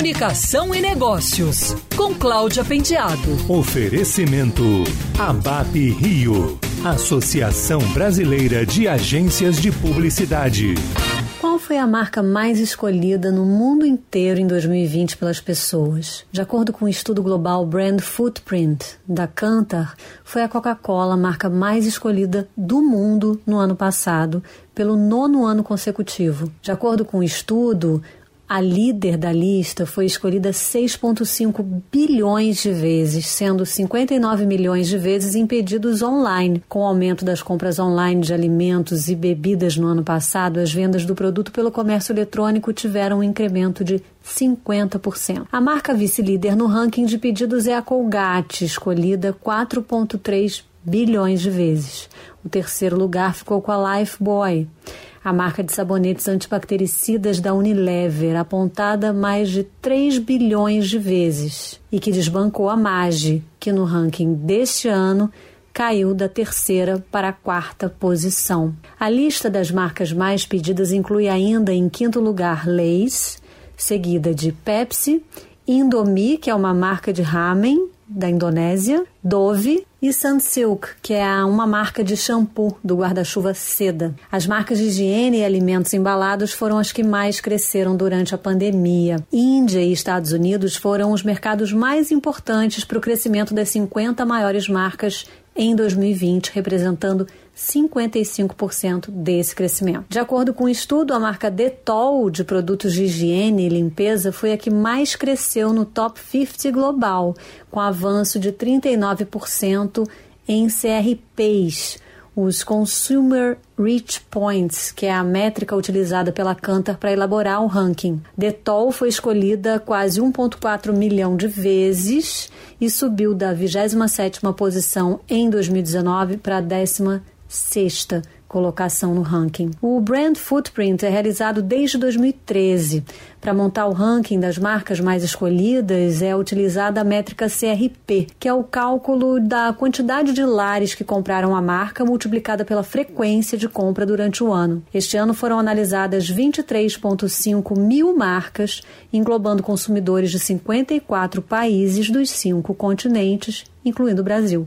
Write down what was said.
Comunicação e Negócios, com Cláudia Penteado. Oferecimento ABAP Rio, Associação Brasileira de Agências de Publicidade. Qual foi a marca mais escolhida no mundo inteiro em 2020 pelas pessoas? De acordo com o estudo global Brand Footprint da Kantar, foi a Coca-Cola a marca mais escolhida do mundo no ano passado, pelo nono ano consecutivo. De acordo com o estudo, a líder da lista foi escolhida 6,5 bilhões de vezes, sendo 59 milhões de vezes em pedidos online. Com o aumento das compras online de alimentos e bebidas no ano passado, as vendas do produto pelo comércio eletrônico tiveram um incremento de 50%. A marca vice-líder no ranking de pedidos é a Colgate, escolhida 4,3 bilhões de vezes. O terceiro lugar ficou com a Lifebuoy a marca de sabonetes antibactericidas da Unilever, apontada mais de 3 bilhões de vezes, e que desbancou a Magi, que no ranking deste ano caiu da terceira para a quarta posição. A lista das marcas mais pedidas inclui ainda em quinto lugar Lay's, seguida de Pepsi, Indomie, que é uma marca de ramen, da Indonésia, Dove e Sunsilk, que é uma marca de shampoo do guarda-chuva Seda. As marcas de higiene e alimentos embalados foram as que mais cresceram durante a pandemia. Índia e Estados Unidos foram os mercados mais importantes para o crescimento das 50 maiores marcas em 2020, representando 55% desse crescimento. De acordo com o um estudo, a marca Dettol de produtos de higiene e limpeza foi a que mais cresceu no top 50 global, com avanço de 39% em CRPs os Consumer Reach Points, que é a métrica utilizada pela Kantar para elaborar o ranking. Dettol foi escolhida quase 1,4 milhão de vezes e subiu da 27ª posição em 2019 para a 16ª colocação no ranking. O Brand Footprint é realizado desde 2013. Para montar o ranking das marcas mais escolhidas, é utilizada a métrica CRP, que é o cálculo da quantidade de lares que compraram a marca multiplicada pela frequência de compra durante o ano. Este ano foram analisadas 23,5 mil marcas, englobando consumidores de 54 países dos cinco continentes, incluindo o Brasil.